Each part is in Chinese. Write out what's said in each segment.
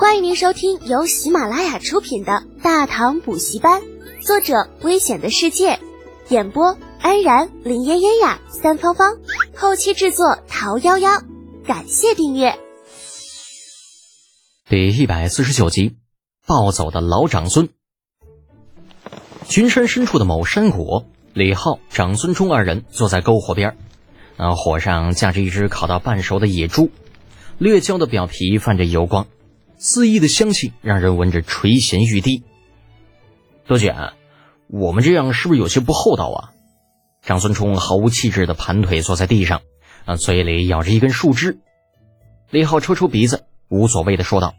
欢迎您收听由喜马拉雅出品的《大唐补习班》，作者：危险的世界，演播：安然、林嫣嫣呀、三芳芳，后期制作：桃夭夭。感谢订阅。第一百四十九集，暴走的老长孙。群山深处的某山谷，李浩、长孙冲二人坐在篝火边，那火上架着一只烤到半熟的野猪，略焦的表皮泛着油光。肆意的香气让人闻着垂涎欲滴。多姐，我们这样是不是有些不厚道啊？长孙冲毫无气质的盘腿坐在地上，啊，嘴里咬着一根树枝。李浩抽抽鼻子，无所谓的说道：“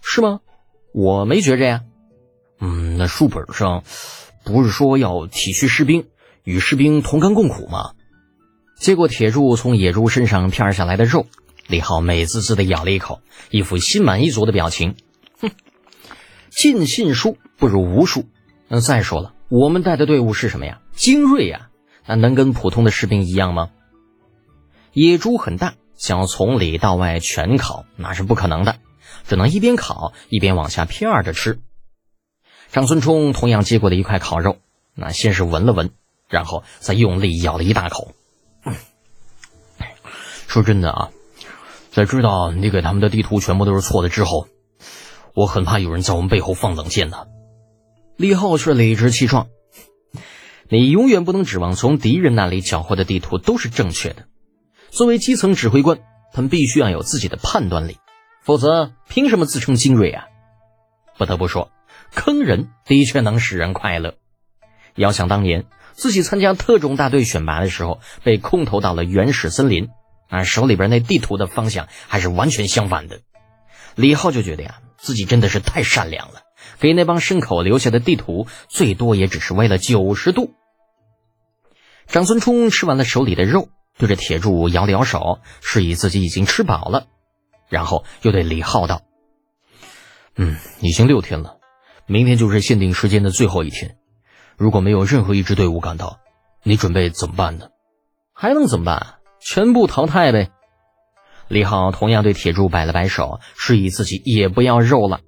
是吗？我没觉着呀。嗯，那书本上不是说要体恤士兵，与士兵同甘共苦吗？”接过铁柱从野猪身上片下来的肉。李浩美滋滋的咬了一口，一副心满意足的表情。哼，尽信书不如无书。那再说了，我们带的队伍是什么呀？精锐呀，那能跟普通的士兵一样吗？野猪很大，想要从里到外全烤那是不可能的，只能一边烤一边往下片着吃。长孙冲同样接过了一块烤肉，那先是闻了闻，然后再用力咬了一大口。说真的啊。在知道你给他们的地图全部都是错的之后，我很怕有人在我们背后放冷箭呢。李浩却理直气壮：“你永远不能指望从敌人那里缴获的地图都是正确的。作为基层指挥官，他们必须要有自己的判断力，否则凭什么自称精锐啊？”不得不说，坑人的确能使人快乐。遥想当年，自己参加特种大队选拔的时候，被空投到了原始森林。啊，手里边那地图的方向还是完全相反的。李浩就觉得呀，自己真的是太善良了，给那帮牲口留下的地图，最多也只是歪了九十度。长孙冲吃完了手里的肉，对着铁柱摇了摇手，示意自己已经吃饱了，然后又对李浩道：“嗯，已经六天了，明天就是限定时间的最后一天。如果没有任何一支队伍赶到，你准备怎么办呢？还能怎么办？”全部淘汰呗！李浩同样对铁柱摆了摆手，示意自己也不要肉了。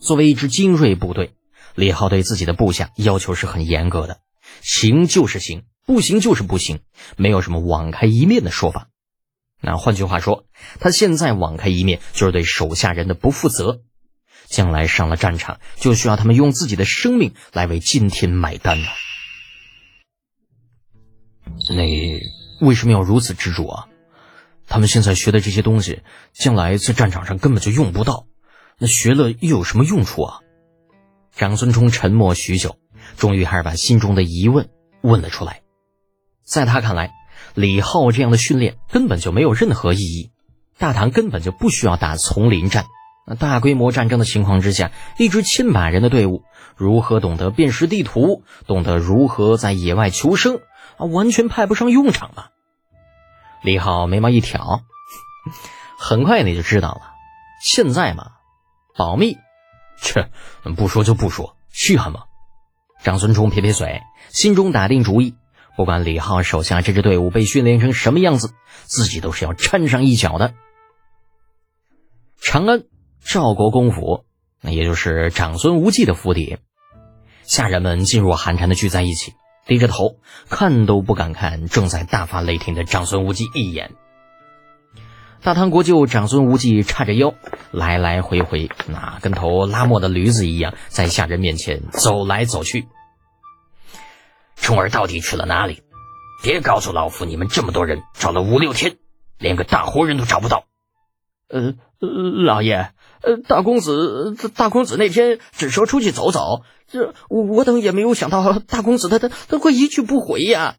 作为一支精锐部队，李浩对自己的部下要求是很严格的，行就是行，不行就是不行，没有什么网开一面的说法。那换句话说，他现在网开一面，就是对手下人的不负责。将来上了战场，就需要他们用自己的生命来为今天买单了。那。为什么要如此执着啊？他们现在学的这些东西，将来在战场上根本就用不到，那学了又有什么用处啊？长孙冲沉默许久，终于还是把心中的疑问问了出来。在他看来，李浩这样的训练根本就没有任何意义，大唐根本就不需要打丛林战。那大规模战争的情况之下，一支千把人的队伍，如何懂得辨识地图，懂得如何在野外求生？啊，完全派不上用场了。李浩眉毛一挑，很快你就知道了。现在嘛，保密，切，不说就不说，稀罕吗？长孙冲撇撇嘴，心中打定主意，不管李浩手下这支队伍被训练成什么样子，自己都是要掺上一脚的。长安赵国公府，那也就是长孙无忌的府邸，下人们进入寒蝉的聚在一起。低着头，看都不敢看正在大发雷霆的长孙无忌一眼。大唐国舅长孙无忌叉着腰，来来回回，那跟头拉磨的驴子一样，在下人面前走来走去。冲儿到底去了哪里？别告诉老夫，你们这么多人找了五六天，连个大活人都找不到。呃，老爷。呃，大公子，大公子那天只说出去走走，这我等也没有想到，大公子他他他会一去不回呀！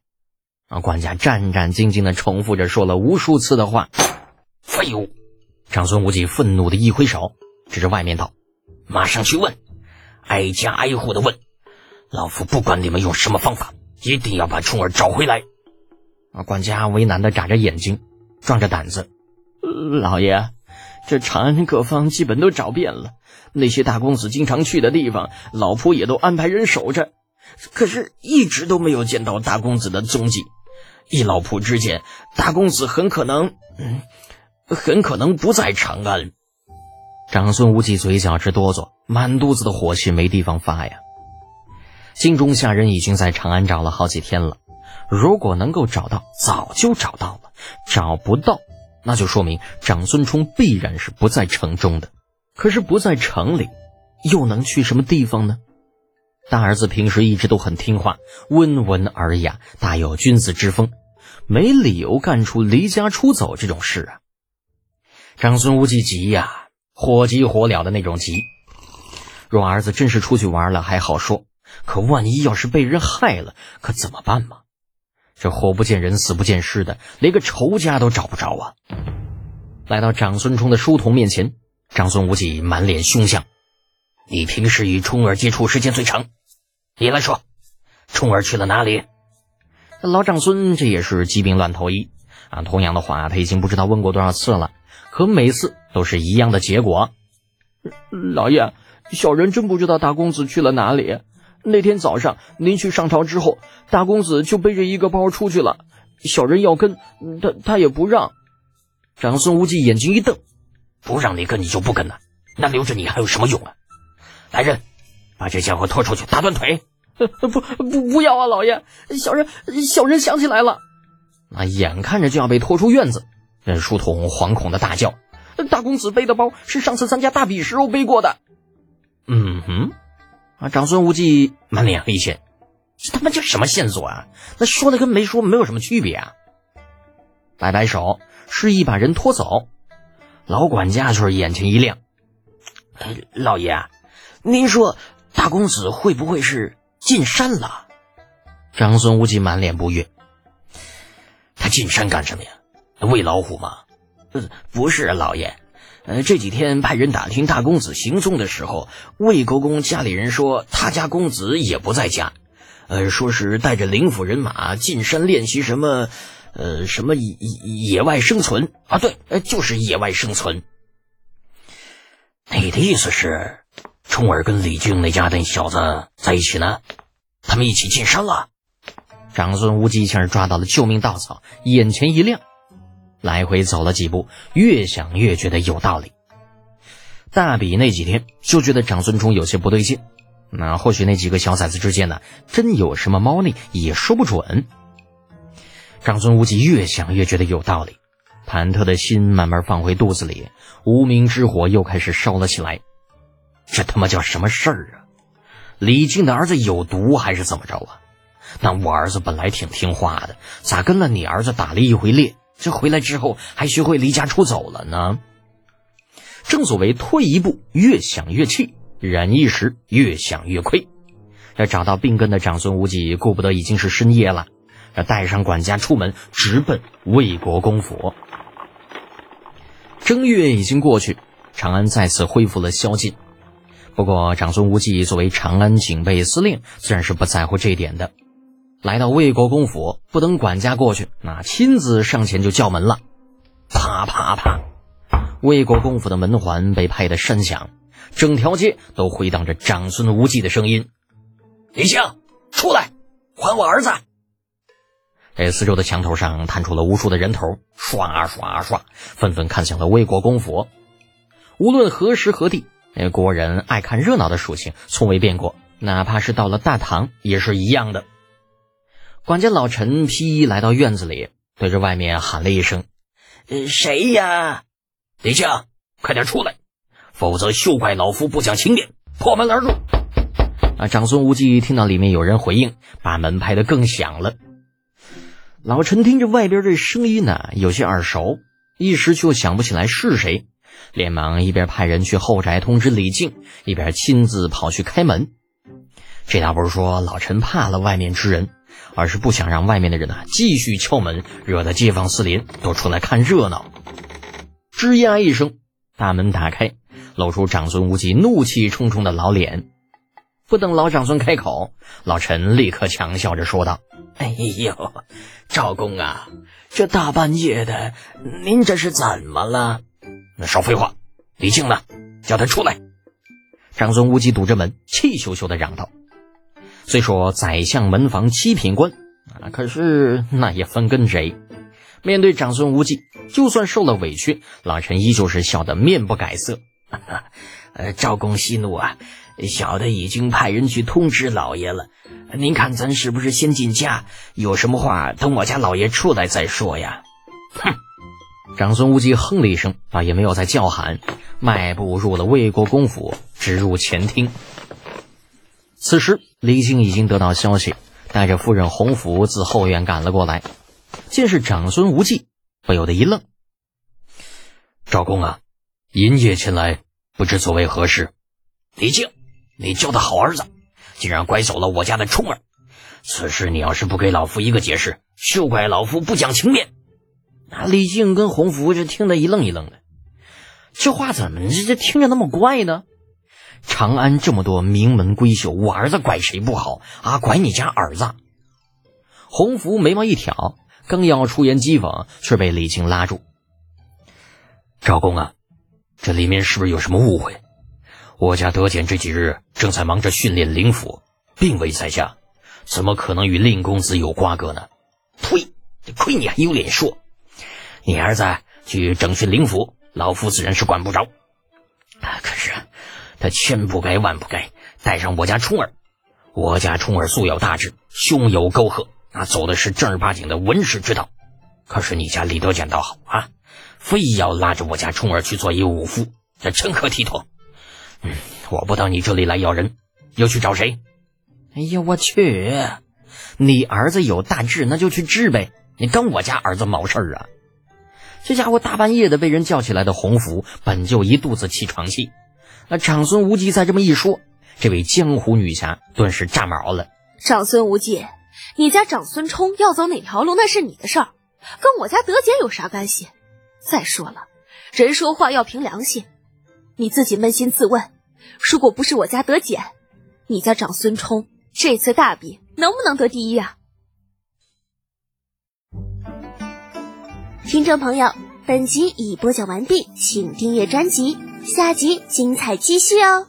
啊，管家战战兢兢的重复着说了无数次的话。废物！长孙无忌愤怒的一挥手，指着外面道：“马上去问，挨家挨户的问，老夫不管你们用什么方法，一定要把冲儿找回来。”啊，管家为难的眨着眼睛，壮着胆子：“老爷。”这长安各方基本都找遍了，那些大公子经常去的地方，老仆也都安排人守着，可是一直都没有见到大公子的踪迹。依老仆之见，大公子很可能，嗯，很可能不在长安。长孙无忌嘴角直哆嗦，满肚子的火气没地方发呀。京中下人已经在长安找了好几天了，如果能够找到，早就找到了；找不到，那就说明长孙冲必然是不在城中的。可是不在城里，又能去什么地方呢？大儿子平时一直都很听话，温文尔雅，大有君子之风，没理由干出离家出走这种事啊。长孙无忌急呀。火急火燎的那种急。若儿子真是出去玩了还好说，可万一要是被人害了，可怎么办嘛？这活不见人，死不见尸的，连个仇家都找不着啊！来到长孙冲的书童面前，长孙无忌满脸凶相：“你平时与冲儿接触时间最长，你来说，冲儿去了哪里？”老长孙这也是疾病乱投医啊！同样的话他已经不知道问过多少次了。可每次都是一样的结果，老爷，小人真不知道大公子去了哪里。那天早上您去上朝之后，大公子就背着一个包出去了，小人要跟他，他也不让。长孙无忌眼睛一瞪，不让你跟你就不跟了，那留着你还有什么用啊？来人，把这家伙拖出去，打断腿！不不不要啊，老爷，小人小人想起来了。那眼看着就要被拖出院子。任书童惶恐的大叫：“大公子背的包是上次参加大比时候背过的。”嗯哼，啊！长孙无忌满脸黑线，这他妈叫什么线索啊？那说的跟没说没有什么区别啊！摆摆手，示意把人拖走。老管家就是眼前一亮：“哎老爷，您说大公子会不会是进山了？”长孙无忌满脸不悦：“他进山干什么呀？”喂老虎吗？不是，老爷。呃，这几天派人打听大公子行踪的时候，魏国公家里人说他家公子也不在家，呃，说是带着灵府人马进山练习什么，呃，什么野野外生存啊？对，呃，就是野外生存。你的意思是，冲儿跟李靖那家那小子在一起呢？他们一起进山了？长孙无忌一下抓到了救命稻草，眼前一亮。来回走了几步，越想越觉得有道理。大比那几天就觉得长孙冲有些不对劲，那或许那几个小崽子之间呢，真有什么猫腻也说不准。长孙无忌越想越觉得有道理，忐忑的心慢慢放回肚子里，无名之火又开始烧了起来。这他妈叫什么事儿啊？李靖的儿子有毒还是怎么着啊？那我儿子本来挺听话的，咋跟了你儿子打了一回猎？这回来之后还学会离家出走了呢。正所谓退一步越想越气，忍一时越想越亏。要找到病根的长孙无忌，顾不得已经是深夜了，要带上管家出门，直奔魏国公府。正月已经过去，长安再次恢复了宵禁。不过长孙无忌作为长安警备司令，自然是不在乎这一点的。来到魏国公府，不等管家过去，那亲自上前就叫门了。啪啪啪，魏国公府的门环被拍得山响，整条街都回荡着长孙无忌的声音：“李靖，出来，还我儿子！”这四周的墙头上探出了无数的人头，刷刷刷，纷纷看向了魏国公府。无论何时何地，那国人爱看热闹的属性从未变过，哪怕是到了大唐也是一样的。管家老陈披衣来到院子里，对着外面喊了一声：“呃，谁呀？李靖，快点出来，否则休怪老夫不讲情面，破门而入。”啊！长孙无忌听到里面有人回应，把门拍得更响了。老陈听着外边这声音呢，有些耳熟，一时却想不起来是谁，连忙一边派人去后宅通知李靖，一边亲自跑去开门。这倒不是说老陈怕了外面之人。而是不想让外面的人呢继续敲门，惹得街坊四邻都出来看热闹。吱呀一声，大门打开，露出长孙无忌怒气冲冲的老脸。不等老长孙开口，老陈立刻强笑着说道：“哎呦，赵公啊，这大半夜的，您这是怎么了？那少废话，李靖呢？叫他出来！”长孙无忌堵着门，气咻咻的嚷道。虽说宰相门房七品官啊，可是那也分跟谁。面对长孙无忌，就算受了委屈，老臣依旧是笑得面不改色，呃，赵公息怒啊，小的已经派人去通知老爷了。您看咱是不是先进家？有什么话等我家老爷出来再说呀？哼！长孙无忌哼了一声，啊，也没有再叫喊，迈步入了魏国公府，直入前厅。此时，李靖已经得到消息，带着夫人洪福自后院赶了过来。见是长孙无忌，不由得一愣：“赵公啊，银夜前来，不知所为何事？”李靖，你教的好儿子！竟然拐走了我家的冲儿，此事你要是不给老夫一个解释，休怪老夫不讲情面。那李靖跟洪福这听得一愣一愣的，这话怎么这这听着那么怪呢？长安这么多名门闺秀，我儿子拐谁不好啊？拐你家儿子？洪福眉毛一挑，刚要出言讥讽，却被李靖拉住。赵公啊，这里面是不是有什么误会？我家德简这几日正在忙着训练灵符，并未在家，怎么可能与令公子有瓜葛呢？呸！亏你还有脸说！你儿子去整训灵符，老夫自然是管不着。可他千不该万不该带上我家冲儿。我家冲儿素有大志，胸有沟壑，那走的是正儿八经的文士之道。可是你家李德简倒好啊，非要拉着我家冲儿去做一武夫，这成何体统？嗯，我不到你这里来要人，又去找谁？哎呀，我去！你儿子有大志，那就去治呗。你跟我家儿子毛事儿啊？这家伙大半夜的被人叫起来的洪福，本就一肚子气床气。那长孙无忌再这么一说，这位江湖女侠顿时炸毛了。长孙无忌，你家长孙冲要走哪条路，那是你的事儿，跟我家德简有啥干系？再说了，人说话要凭良心。你自己扪心自问，如果不是我家德简，你家长孙冲这次大比能不能得第一啊？听众朋友，本集已播讲完毕，请订阅专辑，下集精彩继续哦。